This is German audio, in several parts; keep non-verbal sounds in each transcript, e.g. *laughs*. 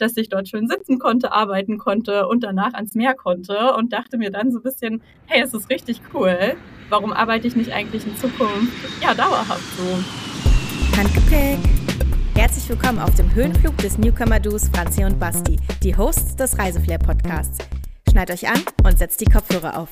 dass ich dort schön sitzen konnte, arbeiten konnte und danach ans Meer konnte und dachte mir dann so ein bisschen, hey, es ist richtig cool. Warum arbeite ich nicht eigentlich in Zukunft ja dauerhaft so? Handgepäck. Herzlich willkommen auf dem Höhenflug des Newcomer-Duos Franzi und Basti, die Hosts des Reiseflair-Podcasts. Schneid euch an und setzt die Kopfhörer auf.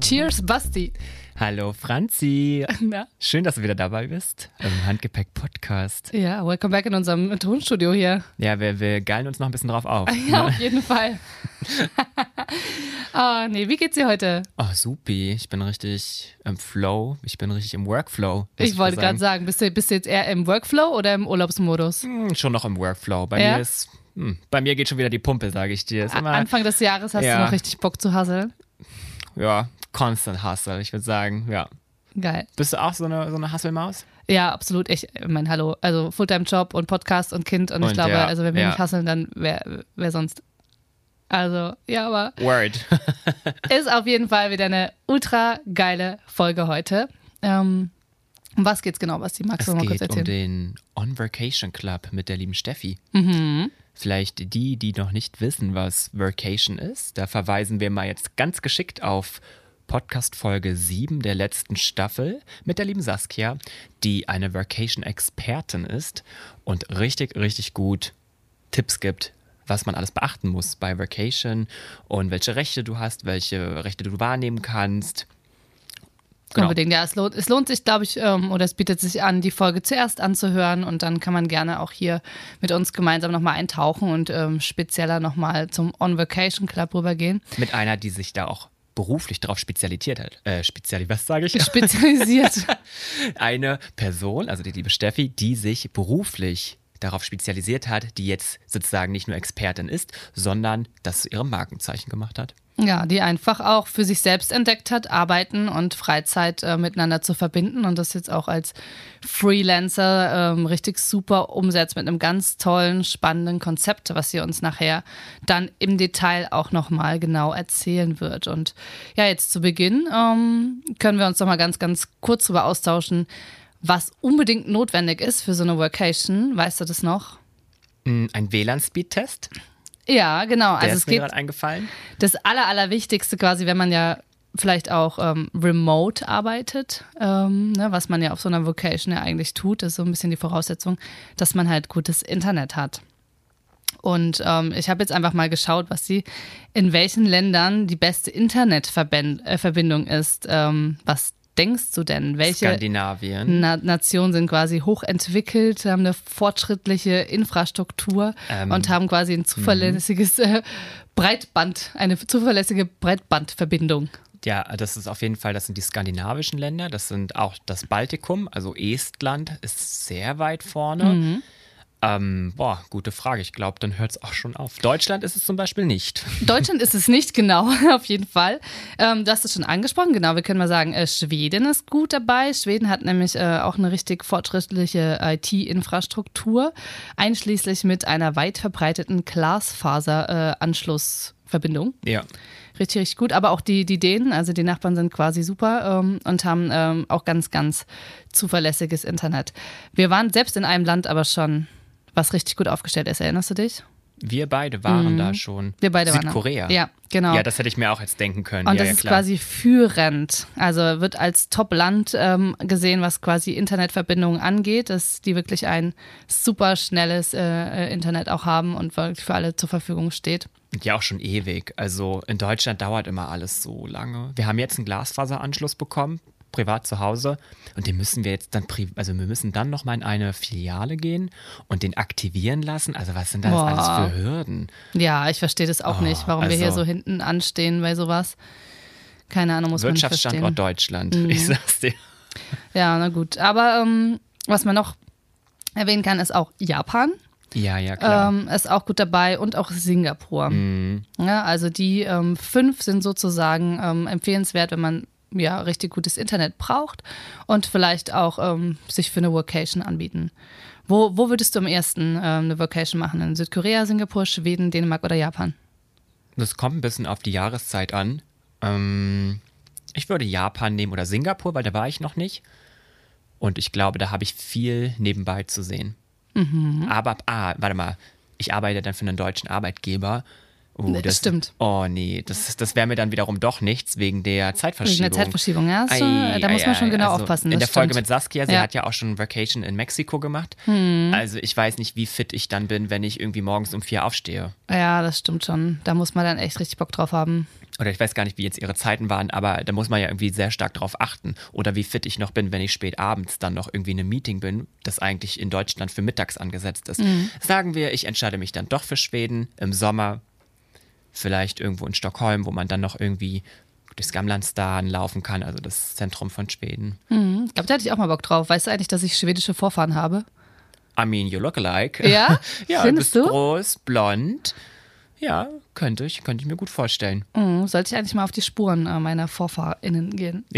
Cheers, Basti. Hallo Franzi. Na? Schön, dass du wieder dabei bist im Handgepäck-Podcast. Ja, welcome back in unserem Tonstudio hier. Ja, wir, wir geilen uns noch ein bisschen drauf auf. *laughs* Ja, ne? auf jeden Fall. Ah, nee, wie geht's dir heute? Oh, supi. Ich bin richtig im Flow. Ich bin richtig im Workflow. Ich wollte gerade sagen. bist du, bist du jetzt eher im Workflow oder im Urlaubsmodus? Hm, schon noch im Workflow. Bei Ja? mir ist. Hm, bei mir geht schon wieder die Pumpe, sage ich dir. Immer, Anfang des Jahres hast Ja. du noch richtig Bock zu hasseln. Ja, constant hustle. Ich würde sagen, ja. Geil. Bist du auch so eine, so eine Hustle-Maus? Ja, absolut. Ich mein Hallo. Also Fulltime-Job und Podcast und Kind. Und, ich Und glaube, ja, also wenn wir ja. nicht hasseln, dann wer, wer sonst? Also, ja, aber Word. *laughs* ist auf jeden Fall wieder eine ultra geile Folge heute. Ähm, um was geht's genau, Basti? Magst Es du mal kurz geht um erzählen? den On Vacation Club mit der lieben Steffi. Mhm. Vielleicht die, die noch nicht wissen, was Vacation ist, da verweisen wir mal jetzt ganz geschickt auf Podcast Folge 7 der letzten Staffel mit der lieben Saskia, die eine Vacation-Expertin ist und richtig, richtig gut Tipps gibt, was man alles beachten muss bei Vacation und welche Rechte du hast, welche Rechte du wahrnehmen kannst. Genau. Unbedingt, ja. Es lohnt, es lohnt sich, glaube ich, ähm, oder es bietet sich an, die Folge zuerst anzuhören und dann kann man gerne auch hier mit uns gemeinsam nochmal eintauchen und ähm, spezieller nochmal zum On Vacation Club rübergehen. Mit einer, die sich da auch beruflich darauf spezialisiert hat. Äh, speziali, was sage ich? Spezialisiert. *laughs* eine Person, also die liebe Steffi, die sich beruflich darauf spezialisiert hat, die jetzt sozusagen nicht nur Expertin ist, sondern das zu ihrem Markenzeichen gemacht hat. Ja, die einfach auch für sich selbst entdeckt hat, Arbeiten und Freizeit äh, miteinander zu verbinden und das jetzt auch als Freelancer ähm, richtig super umsetzt mit einem ganz tollen, spannenden Konzept, was sie uns nachher dann im Detail auch nochmal genau erzählen wird. Und ja, jetzt zu Beginn ähm, können wir uns noch mal ganz, ganz kurz darüber austauschen, was unbedingt notwendig ist für so eine Workation. Weißt du das noch? Mm, Ein WLAN-Speed-Test, Ja, genau. der Also ist es gerade eingefallen. das Aller, Allerwichtigste quasi, wenn man ja vielleicht auch ähm, remote arbeitet, ähm, ne, was man ja auf so einer Vocation ja eigentlich tut, ist so ein bisschen die Voraussetzung, dass man halt gutes Internet hat. Und ähm, ich habe jetzt einfach mal geschaut, was sie in welchen Ländern die beste Internetverbindung äh, ist. Ähm, was denkst du denn? Welche Skandinavien. Na Nationen sind quasi hochentwickelt, haben eine fortschrittliche Infrastruktur Ähm, und haben quasi ein zuverlässiges äh, Breitband, eine zuverlässige Breitbandverbindung. Ja, das ist auf jeden Fall, das sind die skandinavischen Länder, das sind auch das Baltikum, also Estland ist sehr weit vorne. Mhm. Ähm, boah, gute Frage. Ich glaube, dann hört es auch schon auf. Deutschland ist es zum Beispiel nicht. *laughs* Deutschland ist es nicht genau, *laughs* auf jeden Fall. Ähm, du hast es schon angesprochen, genau. Wir können mal sagen, äh, Schweden ist gut dabei. Schweden hat nämlich äh, auch eine richtig fortschrittliche IT-Infrastruktur, einschließlich mit einer weit verbreiteten Glasfaser-Anschlussverbindung. Ja. Richtig, richtig gut. Aber auch die, die Dänen, also die Nachbarn sind quasi super ähm, und haben ähm, auch ganz, ganz zuverlässiges Internet. Wir waren selbst in einem Land aber schon, was richtig gut aufgestellt ist. Erinnerst du dich? Wir beide waren da schon. Mhm. Wir beide waren da. Südkorea. Ja, genau. Ja, das hätte ich mir auch jetzt denken können. Und ja, das ja, ist quasi führend. Also wird als Top-Land ähm, gesehen, was quasi Internetverbindungen angeht, dass die wirklich ein super schnelles äh, Internet auch haben und wirklich für alle zur Verfügung steht. Ja, auch schon ewig. Also in Deutschland dauert immer alles so lange. Wir haben jetzt einen Glasfaseranschluss bekommen, privat zu Hause. Und den müssen wir jetzt dann, also wir müssen dann nochmal in eine Filiale gehen und den aktivieren lassen. Also was sind das Boah. alles für Hürden? Ja, ich verstehe das auch Oh, nicht, warum wir hier also- so hinten anstehen bei sowas. Keine Ahnung, muss man nicht Wirtschaftsstandort. Deutschland. Mhm. Ich sag's dir. Ja, na gut. Aber ähm, was man noch erwähnen kann, ist auch Japan. Ja, ja, klar. ähm, ist auch gut dabei und auch Singapur. Mhm. Ja, also die ähm, fünf sind sozusagen ähm, empfehlenswert, wenn man ja richtig gutes Internet braucht und vielleicht auch ähm, sich für eine Workation anbieten. Wo, wo würdest du am ersten ähm, eine Workation machen? In Südkorea, Singapur, Schweden, Dänemark oder Japan? Das kommt ein bisschen auf die Jahreszeit an. Ähm, ich würde Japan nehmen oder Singapur, weil da war ich noch nicht. Und ich glaube, da habe ich viel nebenbei zu sehen. Mhm. Aber, ah, warte mal, ich arbeite dann für einen deutschen Arbeitgeber. Oh, Das stimmt. Oh nee, das, das wäre mir dann wiederum doch nichts wegen der Wegen Zeitverschiebung. der Zeitverschiebung, ja. Ei, schon, da muss ei, man schon ei, genau also aufpassen. In der Folge stimmt. mit Saskia, sie Ja. Hm. hat ja auch schon Vacation in Mexiko gemacht. Also ich weiß nicht, wie fit ich dann bin, wenn ich irgendwie morgens um vier aufstehe. Ja, das stimmt schon. Da muss man dann echt richtig Bock drauf haben. Oder ich weiß gar nicht, wie jetzt ihre Zeiten waren, aber da muss man ja irgendwie sehr stark drauf achten. Oder wie fit ich noch bin, wenn ich spät abends dann noch irgendwie in einem Meeting bin, das eigentlich in Deutschland für mittags angesetzt ist. Mhm. Sagen wir, ich entscheide mich dann doch für Schweden im Sommer, vielleicht irgendwo in Stockholm, wo man dann noch irgendwie durchs Gamlandstan laufen kann, also das Zentrum von Schweden. Ich glaube, da hatte ich auch mal Bock drauf. Weißt du eigentlich, dass ich schwedische Vorfahren habe? I mean, you look alike. Ja? *laughs* ja, *laughs* Findest bist du? groß, blond. Ja, könnte ich, könnte ich mir gut vorstellen. Mhm, sollte ich eigentlich mal auf die Spuren äh, meiner VorfahrInnen gehen. *laughs*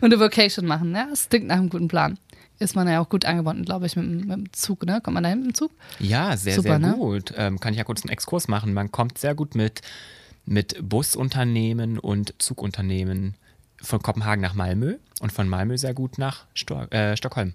Und eine Vocation machen, ja? Das klingt nach einem guten Plan. Ist man ja auch gut angebunden, glaube ich, mit, dem- mit dem Zug, ne? Kommt man da hin mit dem Zug? Ja, sehr, Super, sehr ne? gut. Ähm, kann ich ja kurz einen Exkurs machen. Man kommt sehr gut mit, mit Busunternehmen und Zugunternehmen von Kopenhagen nach Malmö und von Malmö sehr gut nach Sto äh, Stockholm.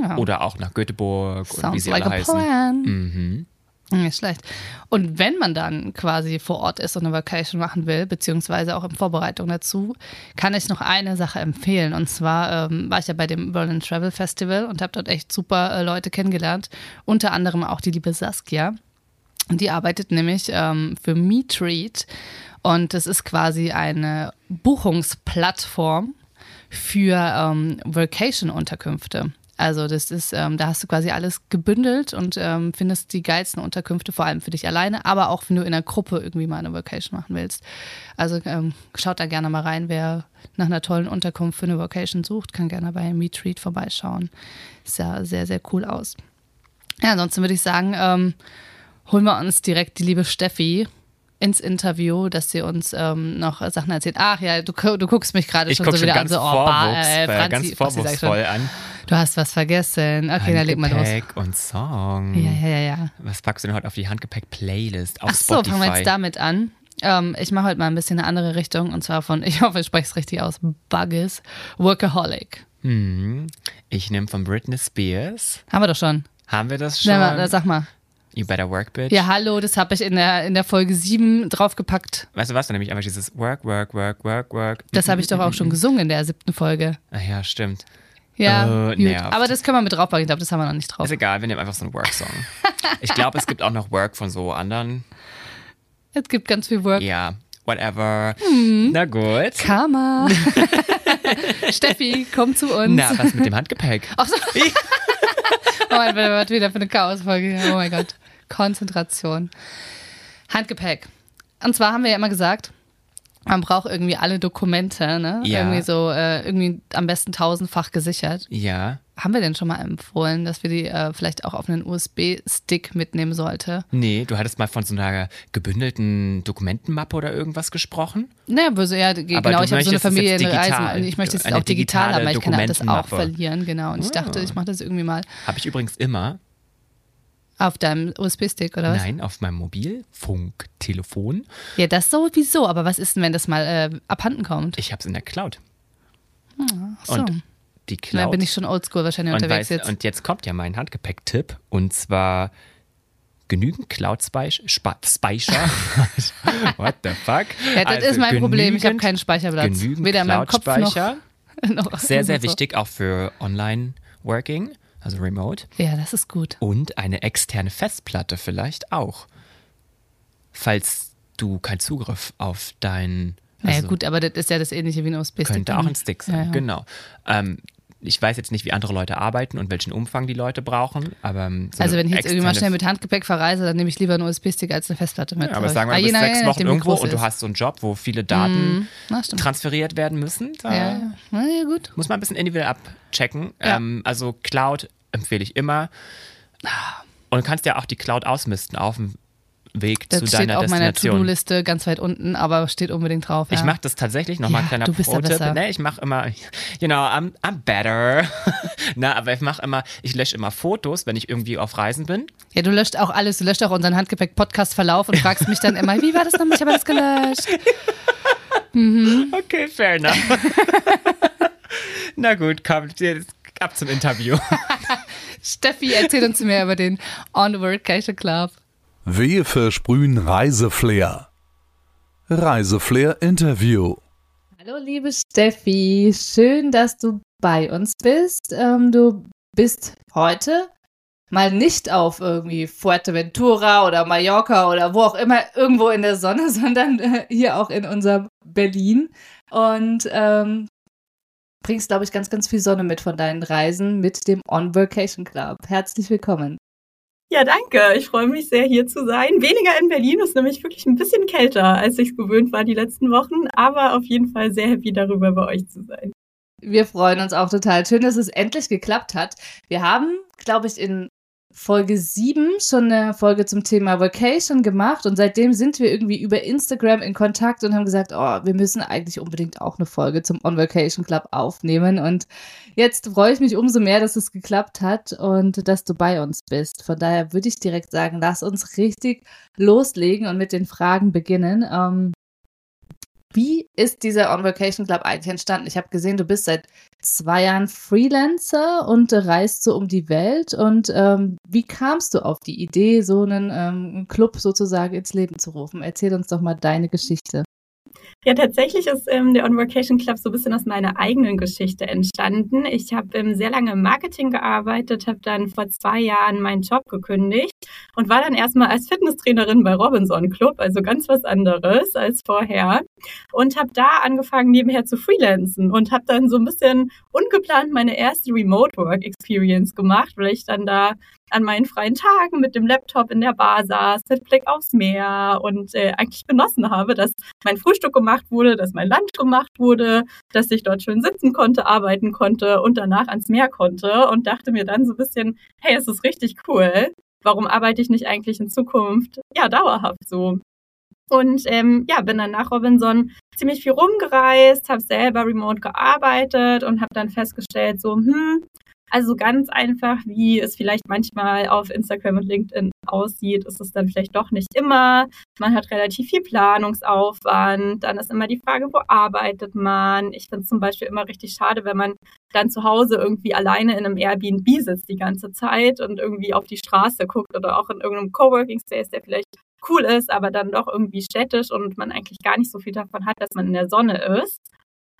Ja. Oder auch nach Göteborg und wie Sounds sie like alle heißen. Mhm. Nicht schlecht. Und wenn man dann quasi vor Ort ist und eine Vacation machen will, beziehungsweise auch in Vorbereitung dazu, kann ich noch eine Sache empfehlen. Und zwar ähm, war ich ja bei dem Berlin Travel Festival und habe dort echt super äh, Leute kennengelernt. Unter anderem auch die liebe Saskia. Die arbeitet nämlich ähm, für MeTreat. Und das ist quasi eine Buchungsplattform für ähm, Vacation-Unterkünfte. Also das ist, ähm, da hast du quasi alles gebündelt und ähm, findest die geilsten Unterkünfte, vor allem für dich alleine, aber auch wenn du in einer Gruppe irgendwie mal eine Vacation machen willst. Also ähm, schaut da gerne mal rein, wer nach einer tollen Unterkunft für eine Vacation sucht, kann gerne bei MeTreat vorbeischauen. Ja sehr, sehr cool aus. Ja, ansonsten würde ich sagen, ähm, holen wir uns direkt die liebe Steffi ins Interview, dass sie uns ähm, noch Sachen erzählt. Ach ja, du, du guckst mich gerade schon gucke so schon wieder ganz, an, so, oh, Ba- vorwurfs, äh, äh, Franzi, ganz schon. vorwurfsvoll an. Du hast was vergessen. Okay, dann leg mal los. Handgepäck und Song. Ja, ja, ja, ja. Was packst du denn heute auf die Handgepäck-Playlist auf Ach so, Spotify? fangen wir jetzt damit an. Ähm, ich mache heute mal ein bisschen eine andere Richtung und zwar von, *laughs* ich hoffe, ich spreche es richtig aus, Bugges, Workaholic. Hm, ich nehme von Britney Spears. Haben wir doch schon. Haben wir das schon? Sag mal, sag mal. You better work, bitch. Ja, hallo, das habe ich in der, in der Folge 7 draufgepackt. Weißt du was? Dann nehme ich einfach dieses Work, Work, Work, Work, Work. Das habe ich doch auch schon gesungen in der siebten Folge. Ach ja, stimmt. Ja, nervt. aber das können wir mit draufpacken. Ich glaube, das haben wir noch nicht drauf. Ist egal, wir nehmen einfach so einen Work-Song. *laughs* ich glaube, es gibt auch noch Work von so anderen. Es gibt ganz viel Work. Ja, whatever. Mhm. Na gut. Karma. *laughs* *laughs* Steffi, komm zu uns. Na, was mit dem Handgepäck? Ach so. *laughs* oh mein Gott, was wieder für eine Chaosfolge. Oh mein Gott. Konzentration. Handgepäck. Und zwar haben wir ja immer gesagt, man braucht irgendwie alle Dokumente, ne? Ja. Irgendwie so, äh, irgendwie am besten tausendfach gesichert. Ja. Haben wir denn schon mal empfohlen, dass wir die äh, vielleicht auch auf einen USB-Stick mitnehmen sollte? Nee, du hattest mal von so einer gebündelten Dokumentenmappe oder irgendwas gesprochen. Naja, aber so, ja, genau, Aber du ich habe so eine jetzt Familienreise. digital. Ich möchte es auch digital haben, weil ich kann das auch verlieren, genau. Und ich dachte, Ah. ich mache das irgendwie mal Habe ich übrigens immer. auf deinem USB-Stick, oder was? Nein, auf meinem Mobilfunktelefon. Ja, das sowieso, aber was ist denn, wenn das mal äh, abhanden kommt? Ich habe es in der Cloud. Ach so. Und die Da Cloud. bin ich schon oldschool wahrscheinlich und, unterwegs weiß, jetzt. und jetzt kommt ja mein Handgepäck-Tipp. Und zwar genügend Cloud-Speicher. Speicher. *laughs* What the fuck? ja, das Also ist mein Problem. Ich habe keinen Speicherplatz. Genügend Weder in meinem Kopf noch, Cloud-Speicher. *laughs* noch Sehr, sehr so. wichtig auch für Online-Working, also Remote. Ja, das ist gut. Und eine externe Festplatte vielleicht auch. Falls du keinen Zugriff auf dein. Naja, also gut, aber das ist ja das ähnliche wie ein USB-Stick. Könnte auch ein Stick sein, Ja, ja. genau. Ähm, ich weiß jetzt nicht, wie andere Leute arbeiten und welchen Umfang die Leute brauchen, aber ähm, so Also wenn ich jetzt irgendwie mal schnell mit Handgepäck verreise, dann nehme ich lieber einen USB-Stick als eine Festplatte mit. Ja, aber sagen wir, Ah, du bist sechs Wochen irgendwo und du hast so einen Job, wo viele Daten Na, stimmt. transferiert werden müssen. Da Ja, ja. Na ja, gut. muss man ein bisschen individuell abchecken. Ja. Ähm, also Cloud empfehle ich immer. Und du kannst ja auch die Cloud ausmisten auf dem Weg Das zu steht deiner auf meiner Destination. To-Do-Liste ganz weit unten, aber steht unbedingt drauf. Ich ja. mache das tatsächlich, nochmal Ja, ein kleiner du bist Pro-Tipp. besser. Nee, ich mache immer, you know, I'm, I'm better. *laughs* Na, aber ich mache immer, ich lösche immer Fotos, wenn ich irgendwie auf Reisen bin. Ja, du löscht auch alles. Du löscht auch unseren Handgepäck-Podcast-Verlauf und fragst mich dann immer, wie war das nochmal? Ich habe alles gelöscht. *laughs* Okay, fair enough. *laughs* Na gut, komm, ab zum Interview. Steffi, erzähl uns mehr über den On Vacation Club. Wir versprühen Reiseflair. Reiseflair Interview. Hallo liebe Steffi, schön, dass du bei uns bist. Ähm, du bist heute mal nicht auf irgendwie Fuerteventura oder Mallorca oder wo auch immer irgendwo in der Sonne, *laughs* sondern äh, hier auch in unserem Berlin und ähm, bringst, glaube ich, ganz, ganz viel Sonne mit von deinen Reisen mit dem On Vacation Club. Herzlich willkommen. Ja, danke. Ich freue mich sehr, hier zu sein. Weniger in Berlin ist nämlich wirklich ein bisschen kälter, als ich es gewöhnt war die letzten Wochen, aber auf jeden Fall sehr happy darüber, bei euch zu sein. Wir freuen uns auch total. Schön, dass es endlich geklappt hat. Wir haben, glaube ich, in Folge 7 schon eine Folge zum Thema Vacation gemacht und seitdem sind wir irgendwie über Instagram in Kontakt und haben gesagt, oh, wir müssen eigentlich unbedingt auch eine Folge zum On Vacation Club aufnehmen und jetzt freue ich mich umso mehr, dass es geklappt hat und dass du bei uns bist. Von daher würde ich direkt sagen, lass uns richtig loslegen und mit den Fragen beginnen. Ähm, wie ist dieser On Vacation Club eigentlich entstanden? Ich habe gesehen, du bist seit zwei Jahren Freelancer und reist so um die Welt. Und ähm, wie kamst du auf die Idee, so einen ähm, Club sozusagen ins Leben zu rufen? Erzähl uns doch mal deine Geschichte. Ja, tatsächlich ist ähm, der On Vacation Club so ein bisschen aus meiner eigenen Geschichte entstanden. Ich habe ähm, sehr lange im Marketing gearbeitet, habe dann vor zwei Jahren meinen Job gekündigt und war dann erstmal als Fitnesstrainerin bei Robinson Club, also ganz was anderes als vorher. Und habe da angefangen, nebenher zu freelancen und habe dann so ein bisschen ungeplant meine erste Remote Work Experience gemacht, weil ich dann da an meinen freien Tagen mit dem Laptop in der Bar saß, mit Blick aufs Meer und äh, eigentlich genossen habe, dass mein Frühstück gemacht wurde, dass mein Lunch gemacht wurde, dass ich dort schön sitzen konnte, arbeiten konnte und danach ans Meer konnte und dachte mir dann so ein bisschen, hey, es ist richtig cool. Warum arbeite ich nicht eigentlich in Zukunft ja dauerhaft so? Und ähm, ja, bin dann nach Robinson ziemlich viel rumgereist, habe selber remote gearbeitet und habe dann festgestellt, so, hm, also ganz einfach, wie es vielleicht manchmal auf Instagram und LinkedIn aussieht, ist es dann vielleicht doch nicht immer. Man hat relativ viel Planungsaufwand. Dann ist immer die Frage, wo arbeitet man? Ich finde es zum Beispiel immer richtig schade, wenn man dann zu Hause irgendwie alleine in einem Airbnb sitzt die ganze Zeit und irgendwie auf die Straße guckt oder auch in irgendeinem Coworking Space, der vielleicht cool ist, aber dann doch irgendwie städtisch und man eigentlich gar nicht so viel davon hat, dass man in der Sonne ist.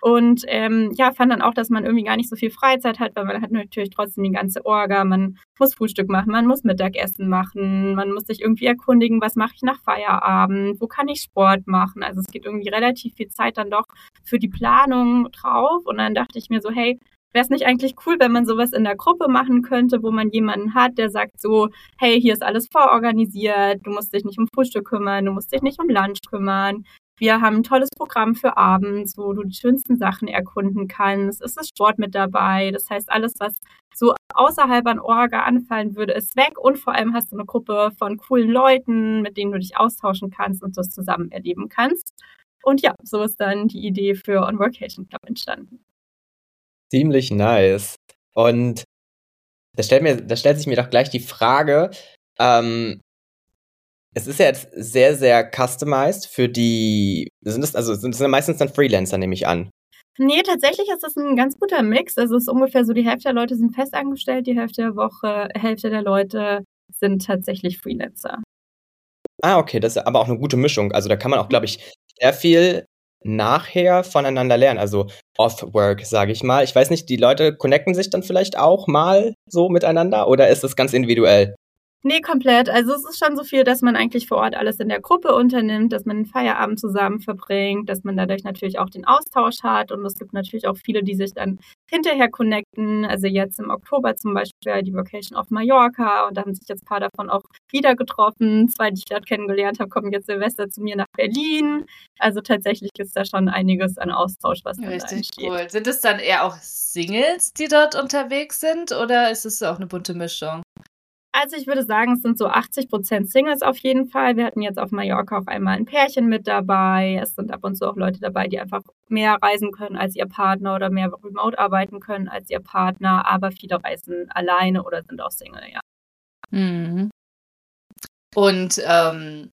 Und ähm, ja, fand dann auch, dass man irgendwie gar nicht so viel Freizeit hat, weil man hat natürlich trotzdem die ganze Orga. Man muss Frühstück machen, man muss Mittagessen machen, man muss sich irgendwie erkundigen, was mache ich nach Feierabend, wo kann ich Sport machen. Also es geht irgendwie relativ viel Zeit dann doch für die Planung drauf. Und dann dachte ich mir so, hey, Wäre es nicht eigentlich cool, wenn man sowas in der Gruppe machen könnte, wo man jemanden hat, der sagt so, hey, hier ist alles vororganisiert, du musst dich nicht um Frühstück kümmern, du musst dich nicht um Lunch kümmern, wir haben ein tolles Programm für abends, wo du die schönsten Sachen erkunden kannst. Es ist Sport mit dabei. Das heißt, alles, was so außerhalb an Orga anfallen würde, ist weg. Und vor allem hast du eine Gruppe von coolen Leuten, mit denen du dich austauschen kannst und das zusammen erleben kannst. Und ja, so ist dann die Idee für On Workation Club entstanden. Ziemlich nice. Und da stellt, mir, da stellt sich mir doch gleich die Frage, ähm, es ist ja jetzt sehr, sehr customized für die, sind das, also sind das meistens dann Freelancer, nehme ich an. Nee, tatsächlich ist das ein ganz guter Mix. Also es ist ungefähr so, die Hälfte der Leute sind festangestellt, die Hälfte der Woche, Hälfte der Leute sind tatsächlich Freelancer. Ah, okay, das ist aber auch eine gute Mischung. Also da kann man auch, glaube ich, sehr viel nachher voneinander lernen, also off-work, sage ich mal. Ich weiß nicht, die Leute connecten sich dann vielleicht auch mal so miteinander oder ist das ganz individuell? Nee, komplett. Also es ist schon so viel, dass man eigentlich vor Ort alles in der Gruppe unternimmt, dass man den Feierabend zusammen verbringt, dass man dadurch natürlich auch den Austausch hat. Und es gibt natürlich auch viele, die sich dann hinterher connecten. Also jetzt im Oktober zum Beispiel die Vocation auf Mallorca und da haben sich jetzt ein paar davon auch wieder getroffen. Zwei, die ich dort kennengelernt habe, kommen jetzt Silvester zu mir nach Berlin. Also tatsächlich ist da schon einiges an Austausch, was da Richtig da cool. Sind es dann eher auch Singles, die dort unterwegs sind oder ist es auch eine bunte Mischung? Also ich würde sagen, es sind so 80 Prozent Singles auf jeden Fall. Wir hatten jetzt auf Mallorca auch einmal ein Pärchen mit dabei. Es sind ab und zu auch Leute dabei, die einfach mehr reisen können als ihr Partner oder mehr remote arbeiten können als ihr Partner. Aber viele reisen alleine oder sind auch Single, ja. Mhm. Und ähm,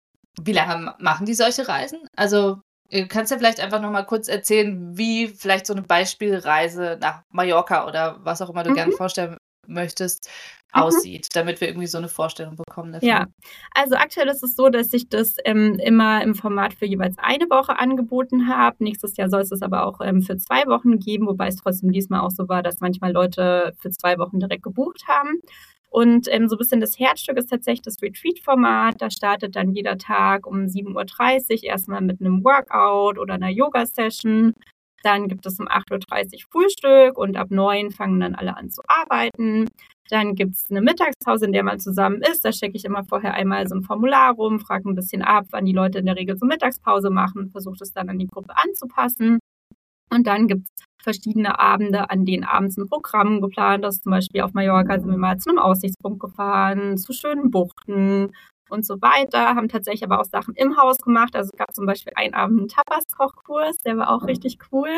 wie lange machen die solche Reisen? Also äh, kannst du vielleicht einfach noch mal kurz erzählen, wie vielleicht so eine Beispielreise nach Mallorca oder was auch immer du mhm. gerne vorstellen möchtest, mhm. aussieht, damit wir irgendwie so eine Vorstellung bekommen dafür. Ja, also aktuell ist es so, dass ich das ähm, immer im Format für jeweils eine Woche angeboten habe. Nächstes Jahr soll es es aber auch ähm, für zwei Wochen geben, wobei es trotzdem diesmal auch so war, dass manchmal Leute für zwei Wochen direkt gebucht haben. Und ähm, so ein bisschen das Herzstück ist tatsächlich das Retreat-Format. Da startet dann jeder Tag um 7.30 Uhr erstmal mit einem Workout oder einer Yoga-Session. Dann gibt es um 8.30 Uhr Frühstück und ab 9 fangen dann alle an zu arbeiten. Dann gibt es eine Mittagspause, in der man zusammen ist. Da stecke ich immer vorher einmal so ein Formular rum, frage ein bisschen ab, wann die Leute in der Regel so Mittagspause machen, versuche es dann an die Gruppe anzupassen. Und dann gibt es verschiedene Abende, an denen abends ein Programm geplant ist. Zum Beispiel auf Mallorca sind wir mal zu einem Aussichtspunkt gefahren, zu schönen Buchten und so weiter, haben tatsächlich aber auch Sachen im Haus gemacht. Also es gab zum Beispiel einen Abend einen Tapas-Kochkurs, der war auch richtig cool.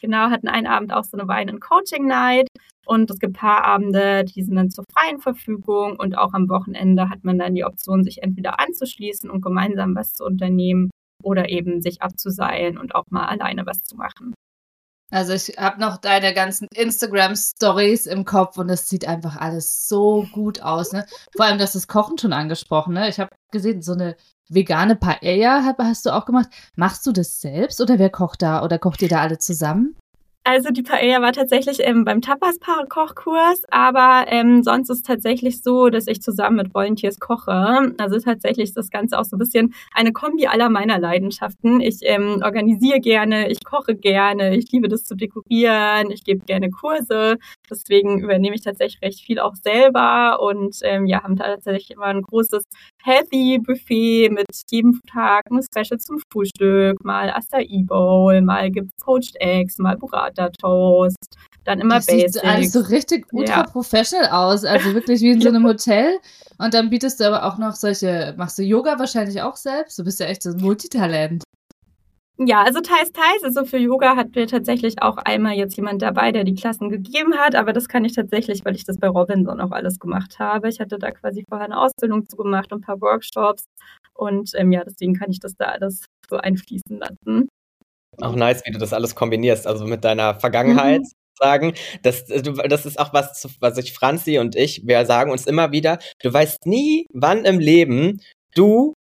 Genau, hatten einen Abend auch so eine Wein- und Coaching-Night. Und es gibt Paarabende, die sind dann zur freien Verfügung. Und auch am Wochenende hat man dann die Option, sich entweder anzuschließen und gemeinsam was zu unternehmen oder eben sich abzuseilen und auch mal alleine was zu machen. Also ich habe noch deine ganzen Instagram-Stories im Kopf und es sieht einfach alles so gut aus. Ne? Vor allem, das ist Kochen schon angesprochen. Ne? Ich habe gesehen, so eine vegane Paella hast du auch gemacht. Machst du das selbst oder wer kocht da oder kocht ihr da alle zusammen? Also die Paella war tatsächlich ähm, beim Tapas-Kochkurs, aber ähm, sonst ist es tatsächlich so, dass ich zusammen mit Volunteers koche. Also tatsächlich ist das Ganze auch so ein bisschen eine Kombi aller meiner Leidenschaften. Ich ähm, organisiere gerne, ich koche gerne, ich liebe das zu dekorieren, ich gebe gerne Kurse. Deswegen übernehme ich tatsächlich recht viel auch selber und ähm, ja, haben tatsächlich immer ein großes Healthy Buffet mit jedem Tag ein Special zum Frühstück, mal Acai Bowl, mal gibt's Poached Eggs, mal Burrata Toast, dann immer das Basics. Sieht alles so richtig ultra ja. professional aus, also wirklich wie in so *laughs* einem Hotel. Und dann bietest du aber auch noch solche, machst du Yoga wahrscheinlich auch selbst? Du bist ja echt so ein Multitalent. Ja, also teils, teils. Also für Yoga hatten wir tatsächlich auch einmal jetzt jemand dabei, der die Klassen gegeben hat, aber das kann ich tatsächlich, weil ich das bei Robinson auch alles gemacht habe. Ich hatte da quasi vorher eine Ausbildung zu gemacht und ein paar Workshops und ähm, ja, deswegen kann ich das da alles so einfließen lassen. Auch nice, wie du das alles kombinierst, also mit deiner Vergangenheit. Mhm. Sagen, das, das ist auch was, was ich Franzi und ich, wir sagen uns immer wieder, du weißt nie, wann im Leben du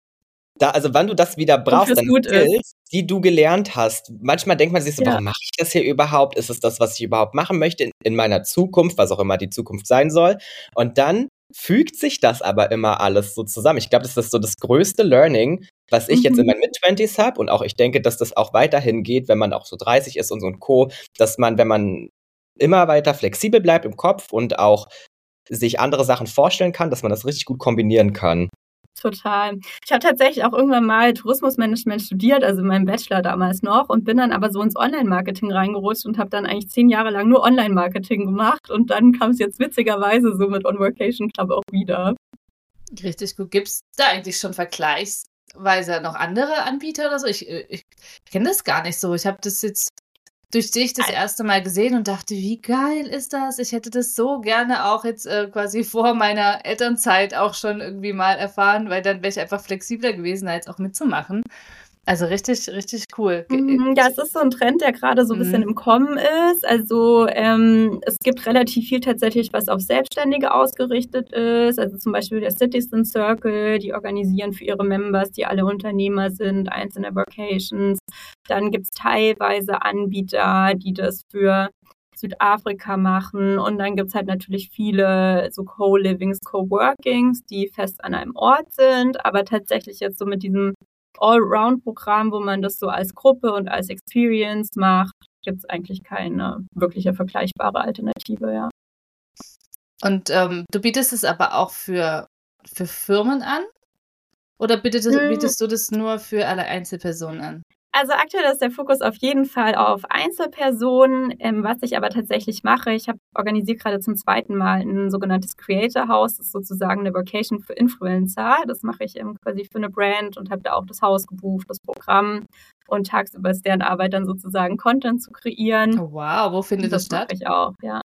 da, also wann du das wieder brauchst, dann Skills, die du gelernt hast. Manchmal denkt man sich so, ja. warum mache ich das hier überhaupt? Ist es das, was ich überhaupt machen möchte in, in meiner Zukunft, was auch immer die Zukunft sein soll? Und dann fügt sich das aber immer alles so zusammen. Ich glaube, das ist so das größte Learning, was ich mhm. jetzt in mhm. meinen Mid-20s habe. Und auch ich denke, dass das auch weiterhin geht, wenn man auch so 30 ist und so ein Co., dass man, wenn man immer weiter flexibel bleibt im Kopf und auch sich andere Sachen vorstellen kann, dass man das richtig gut kombinieren kann. Total. Ich habe tatsächlich auch irgendwann mal Tourismusmanagement studiert, also meinen Bachelor damals noch, und bin dann aber so ins Online-Marketing reingerutscht und habe dann eigentlich zehn Jahre lang nur Online-Marketing gemacht. Und dann kam es jetzt witzigerweise so mit On Workation Club auch wieder. Richtig gut. Gibt es da eigentlich schon vergleichsweise noch andere Anbieter oder so? Ich, äh, ich kenne das gar nicht so. Ich habe das jetzt durch dich das erste Mal gesehen und dachte, wie geil ist das? Ich hätte das so gerne auch jetzt äh, quasi vor meiner Elternzeit auch schon irgendwie mal erfahren, weil dann wäre ich einfach flexibler gewesen, als auch mitzumachen. Also richtig, richtig cool. Mhm, ja, es ist so ein Trend, der gerade so ein bisschen mhm. im Kommen ist. Also ähm, es gibt relativ viel tatsächlich, was auf Selbstständige ausgerichtet ist. Also zum Beispiel der Citizen Circle, die organisieren für ihre Members, die alle Unternehmer sind, einzelne Vocations. Dann gibt es teilweise Anbieter, die das für Südafrika machen. Und dann gibt es halt natürlich viele so Co-Livings, Co-Workings, die fest an einem Ort sind, aber tatsächlich jetzt so mit diesem Allround-Programm, wo man das so als Gruppe und als Experience macht, gibt es eigentlich keine wirkliche vergleichbare Alternative, ja. Und ähm, du bietest es aber auch für, für Firmen an? Oder bietest, hm. bietest du das nur für alle Einzelpersonen an? Also aktuell ist der Fokus auf jeden Fall auf Einzelpersonen, ähm, was ich aber tatsächlich mache. Ich habe organisiert gerade zum zweiten Mal ein sogenanntes Creator House, das ist sozusagen eine Vocation für Influencer. Das mache ich ähm, quasi für eine Brand und habe da auch das Haus gebucht, das Programm und tagsüber ist deren Arbeit dann sozusagen Content zu kreieren. Oh, wow, wo findet das, das statt? Ich auch, ja.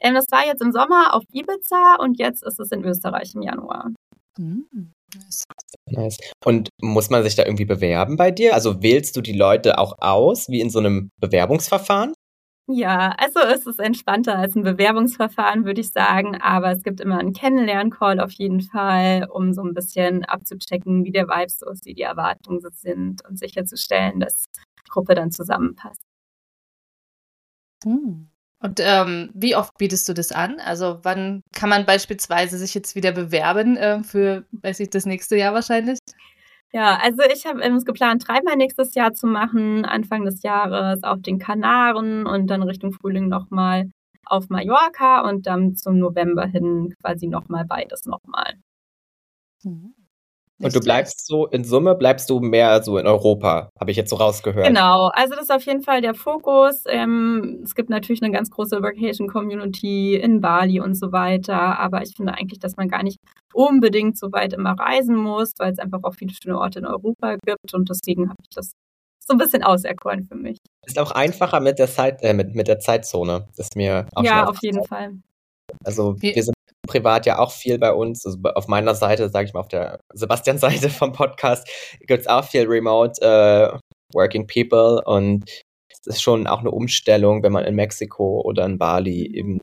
Ähm, das war jetzt im Sommer auf Ibiza und jetzt ist es in Österreich im Januar. Hm. Nice. Und muss man sich da irgendwie bewerben bei dir? Also wählst du die Leute auch aus, wie in so einem Bewerbungsverfahren? Ja, also es ist entspannter als ein Bewerbungsverfahren, würde ich sagen. Aber es gibt immer einen Kennenlern-Call auf jeden Fall, um so ein bisschen abzuchecken, wie der Vibe so ist, wie die Erwartungen so sind und sicherzustellen, dass die Gruppe dann zusammenpasst. Hm. Und ähm, wie oft bietest du das an? Also wann kann man beispielsweise sich jetzt wieder bewerben äh, für, weiß ich, das nächste Jahr wahrscheinlich? Ja, also ich habe es geplant, dreimal nächstes Jahr zu machen, Anfang des Jahres auf den Kanaren und dann Richtung Frühling nochmal auf Mallorca und dann zum November hin quasi nochmal beides nochmal. Mhm. Und du bleibst so, in Summe bleibst du mehr so in Europa, habe ich jetzt so rausgehört. Genau, also das ist auf jeden Fall der Fokus. Ähm, es gibt natürlich eine ganz große Vacation-Community in Bali und so weiter, aber ich finde eigentlich, dass man gar nicht unbedingt so weit immer reisen muss, weil es einfach auch viele schöne Orte in Europa gibt und deswegen habe ich das so ein bisschen auserkoren für mich. Ist auch einfacher mit der Zeit, äh, mit, mit der Zeitzone. Das ist mir auch Ja, auf jeden Fall. Also wir sind privat ja auch viel bei uns. Also auf meiner Seite, sage ich mal, auf der Sebastian-Seite vom Podcast gibt es auch viel Remote äh, Working People und es ist schon auch eine Umstellung, wenn man in Mexiko oder in Bali eben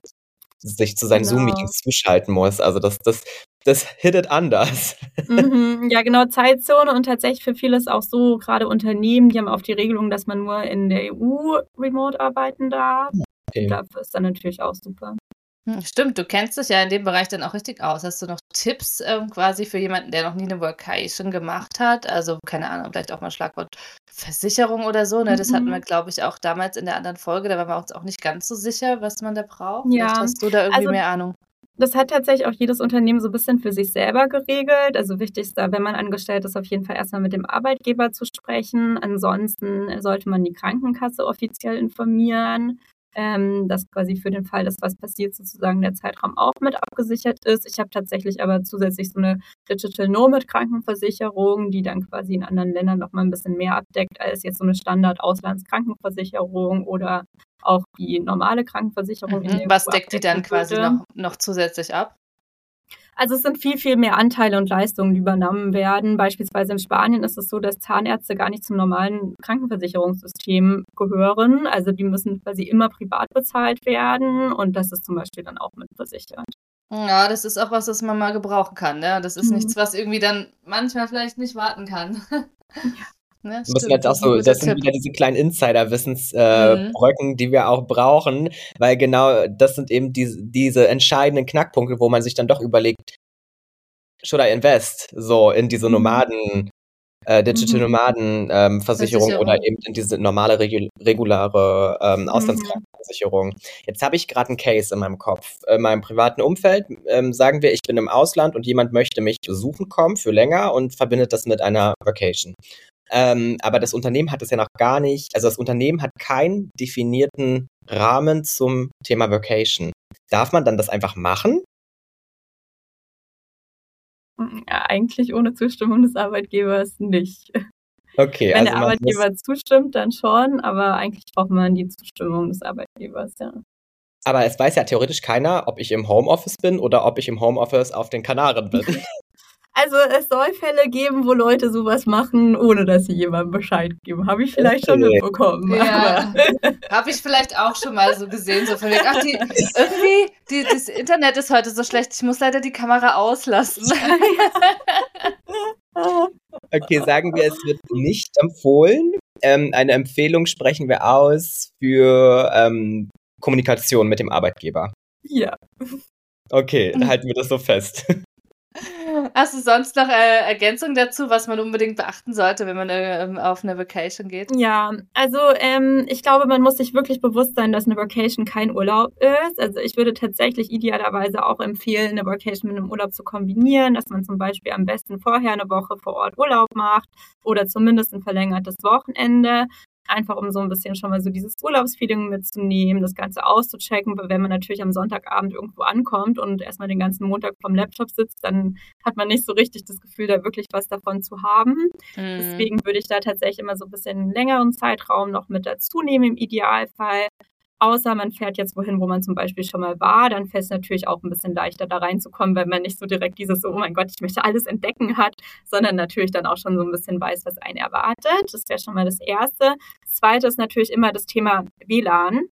sich zu seinen genau. Zoom-Meetings zuschalten muss. Also das, das, das hittet anders. *laughs* Mhm, ja, genau, Zeitzone und tatsächlich für viele ist auch so, gerade Unternehmen, die haben auch die Regelung, dass man nur in der EU remote arbeiten darf. Okay. Dafür ist dann natürlich auch super. Hm, stimmt, du kennst dich ja in dem Bereich dann auch richtig aus. Hast du noch Tipps ähm, quasi für jemanden, der noch nie eine Workation gemacht hat? Also, keine Ahnung, vielleicht auch mal Schlagwort Versicherung oder so. Ne? Das mhm. hatten wir, glaube ich, auch damals in der anderen Folge. Da waren wir uns auch nicht ganz so sicher, was man da braucht. Ja. Vielleicht hast du da irgendwie also, mehr Ahnung. Das hat tatsächlich auch jedes Unternehmen so ein bisschen für sich selber geregelt. Also wichtig ist da, wenn man angestellt ist, auf jeden Fall erstmal mit dem Arbeitgeber zu sprechen. Ansonsten sollte man die Krankenkasse offiziell informieren ähm, dass quasi für den Fall, dass was passiert, sozusagen der Zeitraum auch mit abgesichert ist. Ich habe tatsächlich aber zusätzlich so eine Digital Nomad Krankenversicherung, die dann quasi in anderen Ländern noch mal ein bisschen mehr abdeckt als jetzt so eine Standard Auslandskrankenversicherung oder auch die normale Krankenversicherung. Mhm. Was deckt die dann quasi noch, noch zusätzlich ab? Also es sind viel, viel mehr Anteile und Leistungen, die übernommen werden. Beispielsweise in Spanien ist es so, dass Zahnärzte gar nicht zum normalen Krankenversicherungssystem gehören. Also die müssen quasi immer privat bezahlt werden und das ist zum Beispiel dann auch mitversichert. Ja, das ist auch was, was man mal gebrauchen kann. Ne? Das ist mhm. nichts, was irgendwie dann manchmal vielleicht nicht warten kann. Ja. *laughs* Ne, das müssen jetzt auch so, das sind wieder diese kleinen Insider-Wissensbrücken, äh, mhm. die wir auch brauchen, weil genau das sind eben diese, diese entscheidenden Knackpunkte, wo man sich dann doch überlegt, should I invest so in diese mhm. Nomaden, äh, Digital mhm. Nomaden ähm, Versicherung oder eben in diese normale regu regulare ähm, mhm. Auslandskrankenversicherung. Mhm. Jetzt habe ich gerade einen Case in meinem Kopf. In meinem privaten Umfeld ähm, sagen wir, ich bin im Ausland und jemand möchte mich besuchen kommen für länger und verbindet das mit einer Vacation. Ähm, aber das Unternehmen hat es ja noch gar nicht, also das Unternehmen hat keinen definierten Rahmen zum Thema Vacation. Darf man dann das einfach machen? Ja, eigentlich ohne Zustimmung des Arbeitgebers nicht. Okay, Wenn also der Arbeitgeber zustimmt, dann schon, aber eigentlich braucht man die Zustimmung des Arbeitgebers, ja. Aber es weiß ja theoretisch keiner, ob ich im Homeoffice bin oder ob ich im Homeoffice auf den Kanaren bin. *laughs* Also es soll Fälle geben, wo Leute sowas machen, ohne dass sie jemandem Bescheid geben. Habe ich vielleicht okay. schon mitbekommen. Ja. *laughs* Habe ich vielleicht auch schon mal so gesehen. So von wegen, ach, die, irgendwie, die, das Internet ist heute so schlecht, ich muss leider die Kamera auslassen. *laughs* okay, sagen wir, es wird nicht empfohlen. Ähm, eine Empfehlung sprechen wir aus für ähm, Kommunikation mit dem Arbeitgeber. Ja. Okay, halten wir das so fest. *laughs* Hast du sonst noch äh, Ergänzungen dazu, was man unbedingt beachten sollte, wenn man äh, auf eine Vacation geht? Ja, also ähm, ich glaube, man muss sich wirklich bewusst sein, dass eine Vacation kein Urlaub ist. Also ich würde tatsächlich idealerweise auch empfehlen, eine Vacation mit einem Urlaub zu kombinieren, dass man zum Beispiel am besten vorher eine Woche vor Ort Urlaub macht oder zumindest ein verlängertes Wochenende einfach um so ein bisschen schon mal so dieses Urlaubsfeeling mitzunehmen, das Ganze auszuchecken. Wenn man natürlich am Sonntagabend irgendwo ankommt und erstmal den ganzen Montag vom Laptop sitzt, dann hat man nicht so richtig das Gefühl, da wirklich was davon zu haben. Mhm. Deswegen würde ich da tatsächlich immer so ein bisschen längeren Zeitraum noch mit dazu nehmen im Idealfall. Außer man fährt jetzt wohin, wo man zum Beispiel schon mal war, dann fällt es natürlich auch ein bisschen leichter, da reinzukommen, wenn man nicht so direkt dieses, oh mein Gott, ich möchte alles entdecken hat, sondern natürlich dann auch schon so ein bisschen weiß, was einen erwartet. Das wäre schon mal das Erste. Das Zweite ist natürlich immer das Thema WLAN.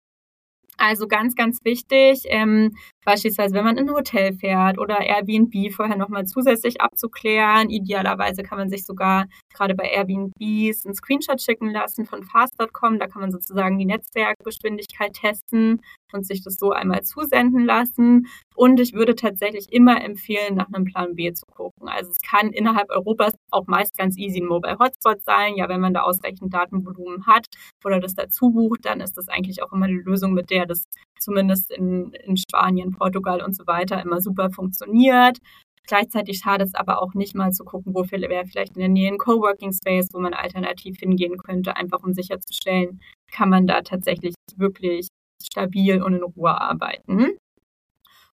Also ganz, ganz wichtig, ähm, beispielsweise wenn man in ein Hotel fährt oder Airbnb vorher nochmal zusätzlich abzuklären. Idealerweise kann man sich sogar gerade bei Airbnbs einen Screenshot schicken lassen von fast.com. Da kann man sozusagen die Netzwerkgeschwindigkeit testen und sich das so einmal zusenden lassen. Und ich würde tatsächlich immer empfehlen, nach einem Plan B zu gucken. Also es kann innerhalb Europas auch meist ganz easy ein Mobile Hotspot sein. Ja, wenn man da ausreichend Datenvolumen hat oder das dazu bucht, dann ist das eigentlich auch immer eine Lösung, mit der das zumindest in, in Spanien, Portugal und so weiter immer super funktioniert. Gleichzeitig schade es aber auch nicht mal zu gucken, wo wäre vielleicht in der Nähe ein Coworking Space, wo man alternativ hingehen könnte, einfach um sicherzustellen, kann man da tatsächlich wirklich stabil und in Ruhe arbeiten.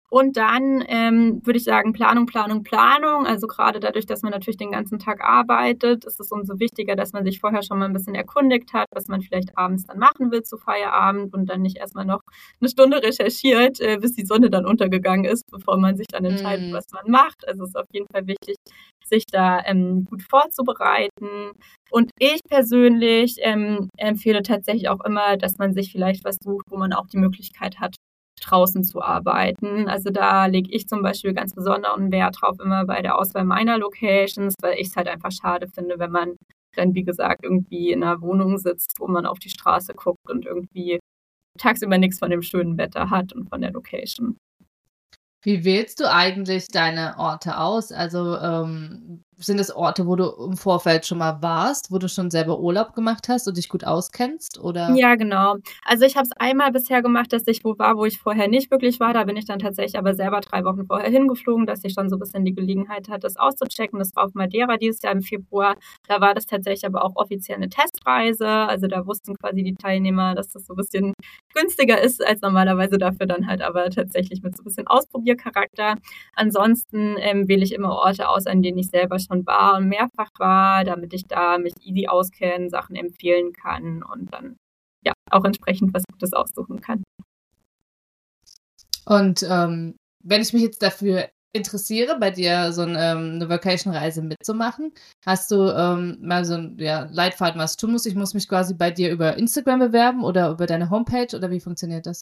Und dann ähm, würde ich sagen, Planung, Planung, Planung. Also gerade dadurch, dass man natürlich den ganzen Tag arbeitet, ist es umso wichtiger, dass man sich vorher schon mal ein bisschen erkundigt hat, was man vielleicht abends dann machen will zu Feierabend und dann nicht erstmal noch eine Stunde recherchiert, äh, bis die Sonne dann untergegangen ist, bevor man sich dann entscheidet, mm. was man macht. Also es ist auf jeden Fall wichtig, sich da ähm, gut vorzubereiten. Und ich persönlich ähm, empfehle tatsächlich auch immer, dass man sich vielleicht was sucht, wo man auch die Möglichkeit hat, draußen zu arbeiten. Also da lege ich zum Beispiel ganz besonderen Wert drauf immer bei der Auswahl meiner Locations, weil ich es halt einfach schade finde, wenn man dann, wie gesagt, irgendwie in einer Wohnung sitzt, wo man auf die Straße guckt und irgendwie tagsüber nichts von dem schönen Wetter hat und von der Location. Wie wählst du eigentlich deine Orte aus? Also ähm, sind es Orte, wo du im Vorfeld schon mal warst, wo du schon selber Urlaub gemacht hast und dich gut auskennst? Oder? Ja, genau. Also ich habe es einmal bisher gemacht, dass ich wo war, wo ich vorher nicht wirklich war. Da bin ich dann tatsächlich aber selber drei Wochen vorher hingeflogen, dass ich schon so ein bisschen die Gelegenheit hatte, das auszuchecken. Das war auf Madeira dieses Jahr im Februar. Da war das tatsächlich aber auch offiziell eine Testreise. Also da wussten quasi die Teilnehmer, dass das so ein bisschen günstiger ist als normalerweise. Dafür dann halt aber tatsächlich mit so ein bisschen Ausprobiercharakter. Ansonsten ähm, wähle ich immer Orte aus, an denen ich selber schon war und mehrfach war, damit ich da mich easy auskenne, Sachen empfehlen kann und dann ja auch entsprechend was Gutes aussuchen kann. Und ähm, wenn ich mich jetzt dafür interessiere, bei dir so ein, ähm, eine Vacation-Reise mitzumachen, hast du ähm, mal so ein ja, Leitfaden, was tun muss? Ich muss mich quasi bei dir über Instagram bewerben oder über deine Homepage oder wie funktioniert das?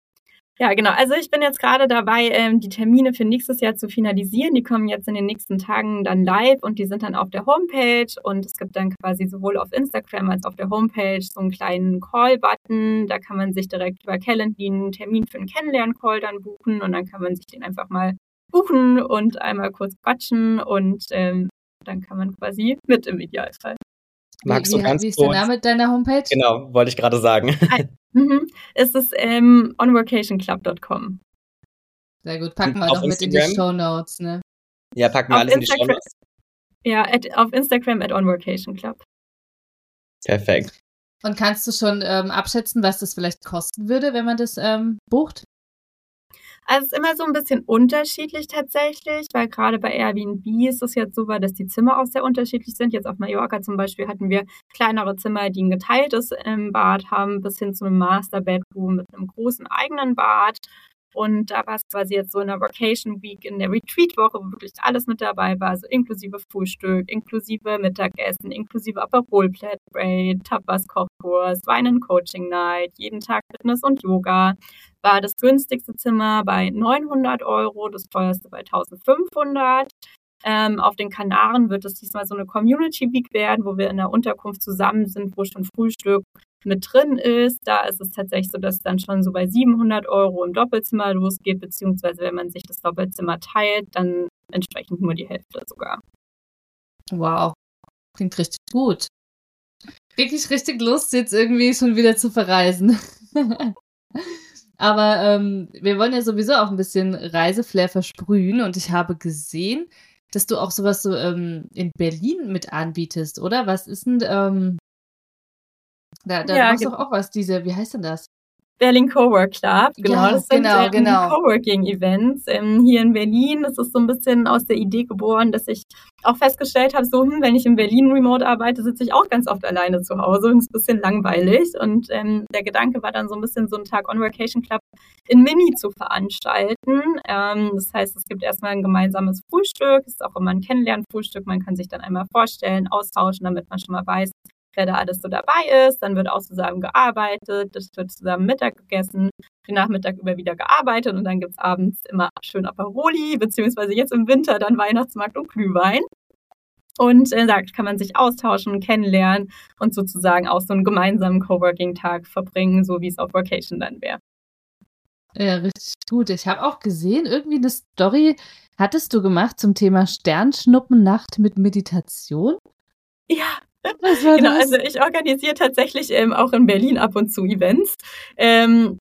Ja, genau. Also ich bin jetzt gerade dabei, ähm, die Termine für nächstes Jahr zu finalisieren. Die kommen jetzt in den nächsten Tagen dann live und die sind dann auf der Homepage und es gibt dann quasi sowohl auf Instagram als auch auf der Homepage so einen kleinen Call-Button. Da kann man sich direkt über Calendly einen Termin für einen Kennenlern-Call dann buchen und dann kann man sich den einfach mal buchen und einmal kurz quatschen und ähm, dann kann man quasi mit im Idealfall. Magst du wie, ganz wie ist der Name deiner Homepage? Genau, wollte ich gerade sagen. *laughs* mhm. Es ist ähm, onworkationclub.com. Sehr gut, packen wir doch mit in die Show Notes, ne? Ja, packen wir auf alles Instagram, in die Show Notes. Ja, at, auf Instagram at onworkationclub. Perfekt. Und kannst du schon ähm, abschätzen, was das vielleicht kosten würde, wenn man das ähm, bucht? Also es ist immer so ein bisschen unterschiedlich tatsächlich, weil gerade bei Airbnb ist es jetzt so, dass die Zimmer auch sehr unterschiedlich sind. Jetzt auf Mallorca zum Beispiel hatten wir kleinere Zimmer, die ein geteiltes ähm, Bad haben, bis hin zu einem Master Bedroom mit einem großen eigenen Bad. Und da war es quasi jetzt so in der Vacation Week, in der Retreat-Woche, wo wirklich alles mit dabei war, also inklusive Frühstück, inklusive Mittagessen, inklusive Aperol Plate Tapas Kochkurs, Weinen Coaching Night, jeden Tag Fitness und Yoga, war das günstigste Zimmer bei 900 Euro, das teuerste bei 1500. Ähm, auf den Kanaren wird es diesmal so eine Community Week werden, wo wir in der Unterkunft zusammen sind, wo schon Frühstück mit drin ist. Da ist es tatsächlich so, dass dann schon so bei 700 Euro im Doppelzimmer losgeht, beziehungsweise wenn man sich das Doppelzimmer teilt, dann entsprechend nur die Hälfte sogar. Wow, klingt richtig gut. Wirklich richtig Lust, jetzt irgendwie schon wieder zu verreisen. *laughs* Aber ähm, wir wollen ja sowieso auch ein bisschen Reiseflair versprühen und ich habe gesehen, dass du auch sowas so ähm, in Berlin mit anbietest, oder? Was ist denn, ähm, da, da ja, machst du auch was, diese, wie heißt denn das? Berlin Cowork Club, genau. Ja, das sind genau, ähm, genau. Coworking-Events ähm, hier in Berlin. Das ist so ein bisschen aus der Idee geboren, dass ich auch festgestellt habe, so, hm, wenn ich in Berlin remote arbeite, sitze ich auch ganz oft alleine zu Hause und es ist ein bisschen langweilig. Und ähm, der Gedanke war dann so ein bisschen so einen Tag On Vacation Club in Mini zu veranstalten. Ähm, das heißt, es gibt erstmal ein gemeinsames Frühstück, es ist auch immer ein Kennenlernfrühstück. Man kann sich dann einmal vorstellen, austauschen, damit man schon mal weiß, wer da alles so dabei ist. Dann wird auch zusammen gearbeitet, es wird zusammen Mittag gegessen, den Nachmittag über wieder gearbeitet und dann gibt es abends immer schön Aperoli, beziehungsweise jetzt im Winter dann Weihnachtsmarkt und Glühwein. Und äh, sagt, kann man sich austauschen, kennenlernen und sozusagen auch so einen gemeinsamen Coworking-Tag verbringen, so wie es auf Vacation dann wäre. Ja, richtig gut. Ich habe auch gesehen, irgendwie eine Story hattest du gemacht zum Thema Sternschnuppennacht mit Meditation. Ja, genau, also ich organisiere tatsächlich ähm, auch in Berlin ab und zu Events. Ähm,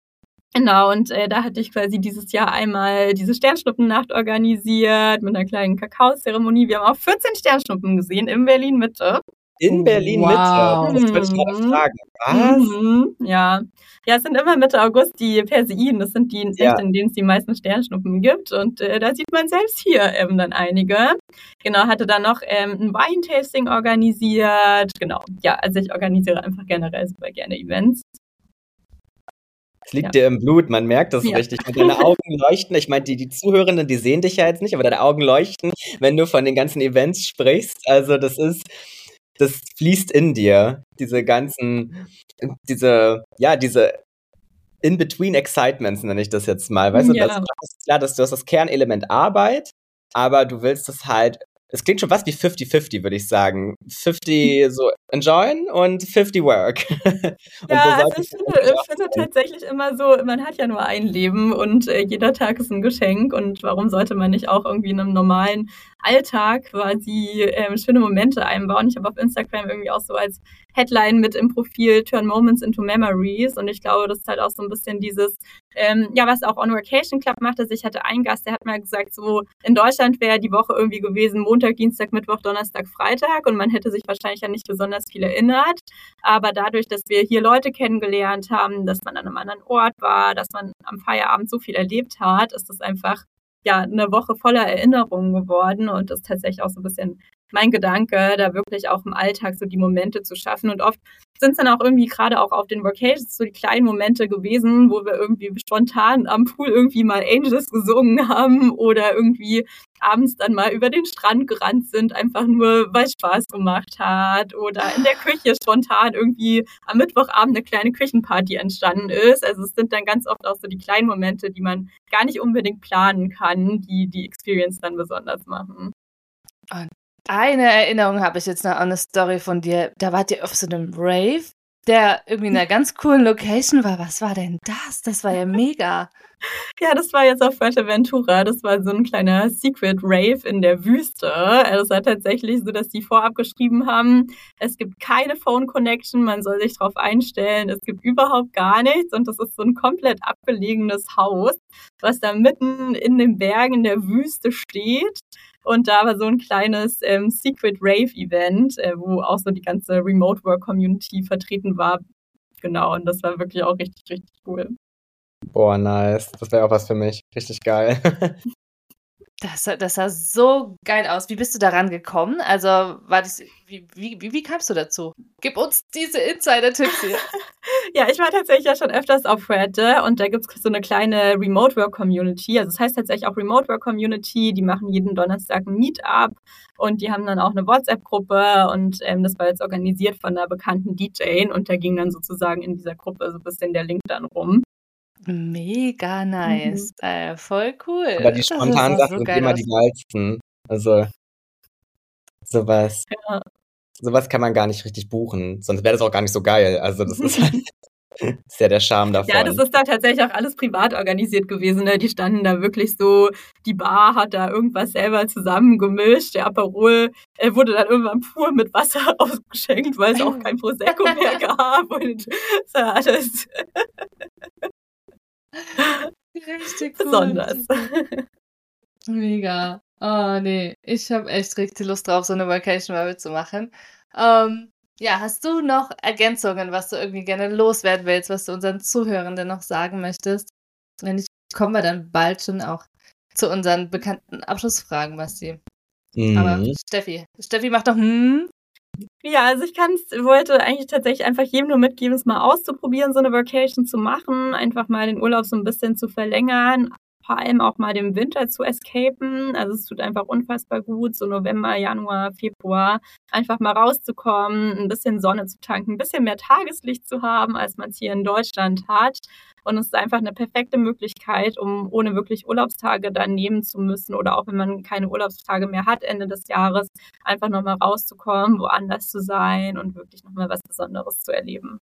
Genau, und äh, da hatte ich quasi dieses Jahr einmal diese Sternschnuppennacht organisiert mit einer kleinen Kakaozeremonie. Wir haben auch 14 Sternschnuppen gesehen in Berlin Mitte. In Berlin Mitte? Wow. Das wollte ich gerade mhm. fragen. Was? Mhm. Ja. Ja, es sind immer Mitte August die Perseiden. Das sind die Nächte, ja. in denen es die meisten Sternschnuppen gibt. Und äh, da sieht man selbst hier eben dann einige. Genau, hatte dann noch ähm, ein Wine-Tasting organisiert. Genau. Ja, also ich organisiere einfach generell super gerne Events. Es liegt ja. dir im Blut, man merkt das ja. richtig. Und deine Augen *laughs* leuchten. Ich meine, die, die Zuhörenden, die sehen dich ja jetzt nicht, aber deine Augen leuchten, wenn du von den ganzen Events sprichst. Also das ist, das fließt in dir. Diese ganzen, diese, ja, diese In-Between Excitements nenne ich das jetzt mal. Weißt ja. du, das, das ist klar, dass du hast das Kernelement Arbeit, aber du willst es halt es klingt schon fast wie 50-50, würde ich sagen. 50 *laughs* so enjoyen und 50 work. *laughs* und ja, so also ich finde, ich finde tatsächlich immer so, man hat ja nur ein Leben und äh, jeder Tag ist ein Geschenk und warum sollte man nicht auch irgendwie in einem normalen Alltag quasi ähm, schöne Momente einbauen? Ich habe auf Instagram irgendwie auch so als Headline mit im Profil Turn Moments into Memories. Und ich glaube, das ist halt auch so ein bisschen dieses, ähm, ja, was auch On Vacation Club macht. Also ich hatte einen Gast, der hat mir gesagt, so in Deutschland wäre die Woche irgendwie gewesen Montag, Dienstag, Mittwoch, Donnerstag, Freitag und man hätte sich wahrscheinlich ja nicht besonders viel erinnert. Aber dadurch, dass wir hier Leute kennengelernt haben, dass man an einem anderen Ort war, dass man am Feierabend so viel erlebt hat, ist das einfach ja eine Woche voller Erinnerungen geworden und ist tatsächlich auch so ein bisschen mein Gedanke, da wirklich auch im Alltag so die Momente zu schaffen. Und oft sind es dann auch irgendwie gerade auch auf den Vacations so die kleinen Momente gewesen, wo wir irgendwie spontan am Pool irgendwie mal Angels gesungen haben oder irgendwie abends dann mal über den Strand gerannt sind, einfach nur, weil Spaß gemacht hat oder in der Küche spontan irgendwie am Mittwochabend eine kleine Küchenparty entstanden ist. Also es sind dann ganz oft auch so die kleinen Momente, die man gar nicht unbedingt planen kann, die die Experience dann besonders machen. Eine Erinnerung habe ich jetzt noch an eine Story von dir. Da wart ihr auf so einem Rave, der irgendwie in einer *laughs* ganz coolen Location war. Was war denn das? Das war ja *laughs* mega. Ja, das war jetzt auf Fuerteventura. Das war so ein kleiner Secret Rave in der Wüste. Es war tatsächlich so, dass die vorab geschrieben haben, es gibt keine Phone Connection, man soll sich darauf einstellen, es gibt überhaupt gar nichts und das ist so ein komplett abgelegenes Haus, was da mitten in den Bergen in der Wüste steht. Und da war so ein kleines ähm, Secret Rave Event, äh, wo auch so die ganze Remote Work Community vertreten war. Genau, und das war wirklich auch richtig, richtig cool. Boah, nice. Das wäre auch was für mich. Richtig geil. *laughs* Das, das sah so geil aus. Wie bist du daran gekommen? Also, war das, wie, wie, wie, wie kamst du dazu? Gib uns diese Insider-Tipps hier. *laughs* ja, ich war tatsächlich ja schon öfters auf Fuerte und da gibt es so eine kleine Remote Work Community. Also, das heißt tatsächlich auch Remote Work Community. Die machen jeden Donnerstag ein Meetup und die haben dann auch eine WhatsApp-Gruppe und ähm, das war jetzt organisiert von einer bekannten DJ und da ging dann sozusagen in dieser Gruppe so ein bisschen der Link dann rum. Mega nice. Mhm. Äh, voll cool. Aber die spontanen Sachen so sind immer aus. die geilsten. Also, sowas. *laughs* Ja. Sowas kann man gar nicht richtig buchen. Sonst wäre das auch gar nicht so geil. Also, das ist halt. *laughs* *laughs* ist ja der Charme davon. Ja, das ist da tatsächlich auch alles privat organisiert gewesen. Ne? Die standen da wirklich so, die Bar hat da irgendwas selber zusammengemischt. Der Aperol äh, wurde dann irgendwann pur mit Wasser ausgeschenkt, weil es auch kein Prosecco mehr gab. Und das war alles Richtig *laughs* cool. Besonders. Mega. Oh nee, ich habe echt richtig Lust drauf, so eine Vacation mal mitzumachen. Ähm, Ja, hast du noch Ergänzungen, was du irgendwie gerne loswerden willst, was du unseren Zuhörenden noch sagen möchtest? Wenn nicht, kommen wir dann bald schon auch zu unseren bekannten Abschlussfragen, Basti. Mhm. Aber Steffi, Steffi macht doch hm. Ja, also ich kann's, wollte eigentlich tatsächlich einfach jedem nur mitgeben, es mal auszuprobieren, so eine Vacation zu machen, einfach mal den Urlaub so ein bisschen zu verlängern, vor allem auch mal den Winter zu escapen. Also es tut einfach unfassbar gut, so November, Januar, Februar, einfach mal rauszukommen, ein bisschen Sonne zu tanken, ein bisschen mehr Tageslicht zu haben, als man es hier in Deutschland hat. Und es ist einfach eine perfekte Möglichkeit, um ohne wirklich Urlaubstage dann nehmen zu müssen oder auch wenn man keine Urlaubstage mehr hat Ende des Jahres, einfach nochmal rauszukommen, woanders zu sein und wirklich nochmal was Besonderes zu erleben.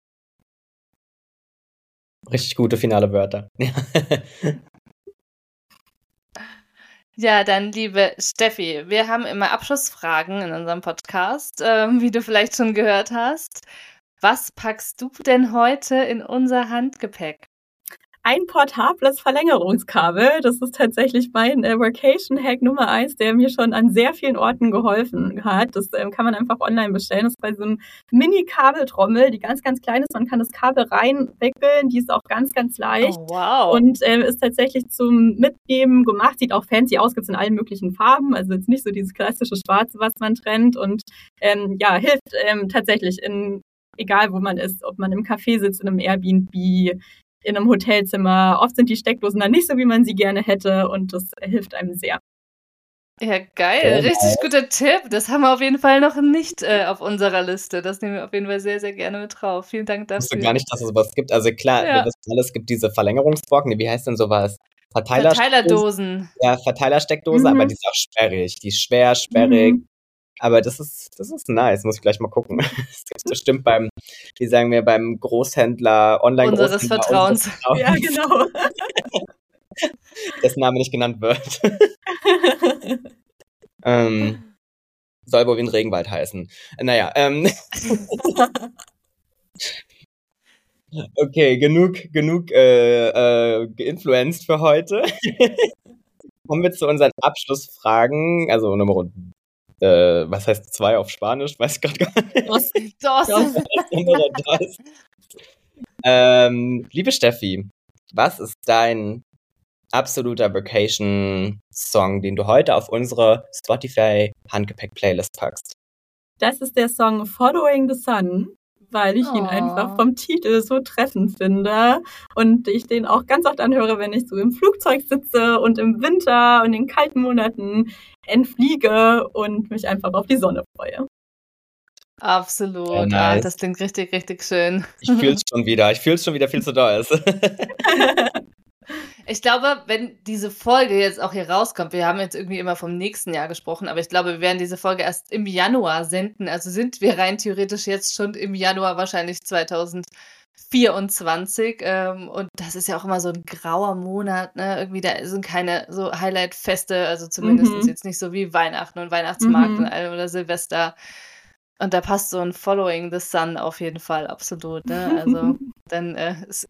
Richtig gute finale Wörter. *laughs* Ja, dann liebe Steffi, wir haben immer Abschlussfragen in unserem Podcast, ähm, wie du vielleicht schon gehört hast. Was packst du denn heute in unser Handgepäck? Ein portables Verlängerungskabel. Das ist tatsächlich mein äh, Workation-Hack Nummer eins, der mir schon an sehr vielen Orten geholfen hat. Das ähm, kann man einfach online bestellen. Das ist bei so einem Mini-Kabeltrommel, die ganz, ganz klein ist. Man kann das Kabel reinwickeln. Die ist auch ganz, ganz leicht. Oh, wow. Und äh, ist tatsächlich zum Mitnehmen gemacht. Sieht auch fancy aus, gibt es in allen möglichen Farben. Also jetzt nicht so dieses klassische Schwarze, was man trennt. Und ähm, ja, hilft ähm, tatsächlich in egal wo man ist, ob man im Café sitzt, in einem Airbnb, in einem Hotelzimmer. Oft sind die Steckdosen dann nicht so, wie man sie gerne hätte und das hilft einem sehr. Ja, geil. Oh, Richtig guter Tipp. Das haben wir auf jeden Fall noch nicht äh, auf unserer Liste. Das nehmen wir auf jeden Fall sehr, sehr gerne mit drauf. Vielen Dank dafür. Ich wusste gar nicht, dass es sowas gibt. Also klar, ja. wir wissen alles, es gibt diese Verlängerungsbrocken. Wie heißt denn sowas? Verteiler Verteilerdosen. Ja, Verteilersteckdose, mhm. aber die ist auch sperrig. Die ist schwer, sperrig. Mhm. Aber das ist, das ist nice, muss ich gleich mal gucken. *laughs* Das gibt bestimmt beim, wie sagen wir, beim Großhändler, Online-Großhändler. Unseres Vertrauens. Vertrauens. Ja, genau. Dessen Name nicht genannt wird. *laughs* ähm, soll wohl wie ein Regenwald heißen. Naja, ähm. *laughs* Okay, genug, genug äh, äh, geinfluenced für heute. Kommen wir zu unseren Abschlussfragen, also Nummer äh, was heißt zwei auf Spanisch? Weiß ich gerade gar nicht. Dos. Dos. ähm, liebe Steffi, was ist dein absoluter Vacation-Song, den du heute auf unsere Spotify Handgepäck-Playlist packst? Das ist der Song Following the Sun weil ich oh. ihn einfach oh. vom Titel so treffend finde und ich den auch ganz oft anhöre, wenn ich so im Flugzeug sitze und im Winter und in kalten Monaten entfliege und mich einfach auf die Sonne freue. Absolut. Oh, nice. das klingt richtig, richtig schön. Ich fühle es *laughs* schon wieder. Ich fühle es schon wieder viel zu doll. *laughs* *laughs* Ich glaube, wenn diese Folge jetzt auch hier rauskommt, wir haben jetzt irgendwie immer vom nächsten Jahr gesprochen, aber ich glaube, wir werden diese Folge erst im Januar senden. Also sind wir rein theoretisch jetzt schon im Januar wahrscheinlich 2024. Ähm, und das ist ja auch immer so ein grauer Monat, ne? Irgendwie, da sind keine so Highlight-Feste, also zumindest mhm. jetzt nicht so wie Weihnachten und Weihnachtsmarkt mhm. oder Silvester. Und da passt so ein Following the Sun auf jeden Fall absolut. Ne? Also *laughs* dann äh, ist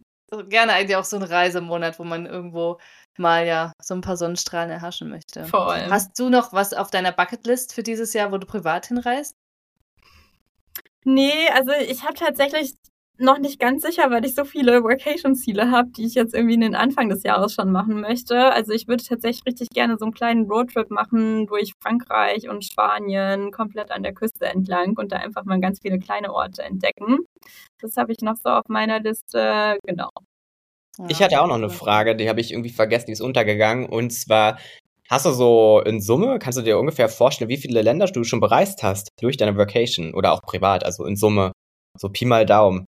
gerne eigentlich auch so ein Reisemonat, wo man irgendwo mal ja so ein paar Sonnenstrahlen erhaschen möchte. Voll. Hast du noch was auf deiner Bucketlist für dieses Jahr, wo du privat hinreist? Nee, also ich habe tatsächlich noch nicht ganz sicher, weil ich so viele Workation-Ziele habe, die ich jetzt irgendwie in den Anfang des Jahres schon machen möchte. Also ich würde tatsächlich richtig gerne so einen kleinen Roadtrip machen durch Frankreich und Spanien, komplett an der Küste entlang und da einfach mal ganz viele kleine Orte entdecken. Das habe ich noch so auf meiner Liste, genau. Ich hatte auch noch eine Frage, die habe ich irgendwie vergessen, die ist untergegangen. Und zwar, hast du so in Summe, kannst du dir ungefähr vorstellen, wie viele Länder du schon bereist hast durch deine Vacation oder auch privat, also in Summe? So Pi mal Daumen.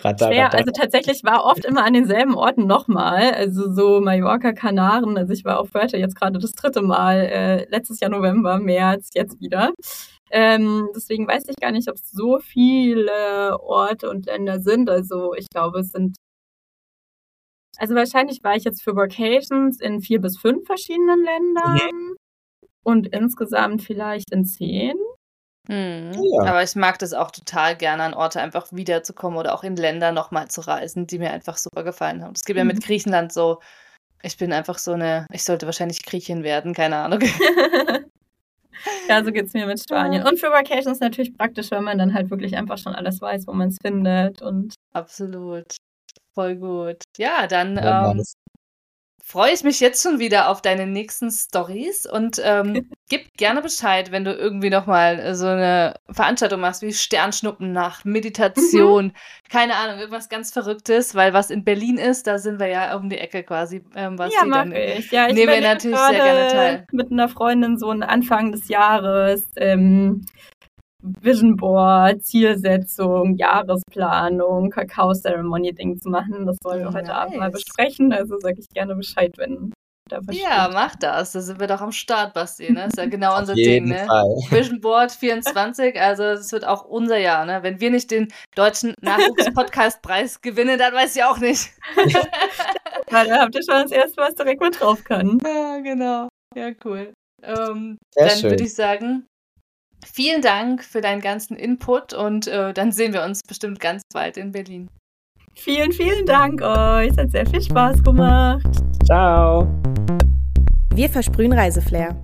Ratter, Schwer, also tatsächlich war oft immer an denselben Orten nochmal, also so Mallorca, Kanaren, also ich war auf Fuerte jetzt gerade das dritte Mal, äh, letztes Jahr November, März, jetzt wieder. Ähm, deswegen weiß ich gar nicht, ob es so viele Orte und Länder sind. Also ich glaube, es sind also wahrscheinlich war ich jetzt für Vacations in vier bis fünf verschiedenen Ländern mhm. und insgesamt vielleicht in zehn. Mhm. Ja. Aber ich mag das auch total gerne, an Orte einfach wiederzukommen oder auch in Länder nochmal zu reisen, die mir einfach super gefallen haben. Es gibt mhm. ja mit. Griechenland so, ich bin einfach so eine, ich sollte wahrscheinlich Griechin werden, keine Ahnung. *laughs* ja, so geht es mir mit Spanien. Und für Vacations natürlich praktisch, wenn man dann halt wirklich einfach schon alles weiß, wo man es findet. Und Absolut. Voll gut. Ja, dann ähm, freue ich mich jetzt schon wieder auf deine nächsten Stories und ähm, *laughs* gib gerne Bescheid, wenn du irgendwie nochmal äh, so eine Veranstaltung machst wie Sternschnuppennacht, Meditation, mhm. keine Ahnung, irgendwas ganz Verrücktes, weil was in Berlin ist, da sind wir ja um die Ecke quasi. Ähm, was ja, mag ich. Ja, ich nehmen wir natürlich sehr gerne teil. Mit einer Freundin so ein Anfang des Jahres ähm, Vision Board, Zielsetzung, Jahresplanung, Kakao-Ceremony-Ding zu machen. Das wollen wir oh, heute nice. Abend mal besprechen. Also sage ich gerne Bescheid, wenn da was Ja, mach das. Da sind wir doch am Start, Basti. Ne? Das ist ja genau *laughs* unser Ding. Ne? *laughs* Vision Board 24, also es wird auch unser Jahr. Ne? Wenn wir nicht den deutschen Nachwuchs-Podcast-Preis *laughs* gewinnen, dann weiß ich auch nicht. ja, da habt ihr schon das erste, was direkt mit drauf kann. Ja, genau. Ja, cool. Ähm, dann würde ich sagen, Vielen Dank für deinen ganzen Input und äh, dann sehen wir uns bestimmt ganz bald in Berlin. Vielen, vielen Dank euch. Es hat sehr viel Spaß gemacht. Ciao. Wir versprühen Reiseflair.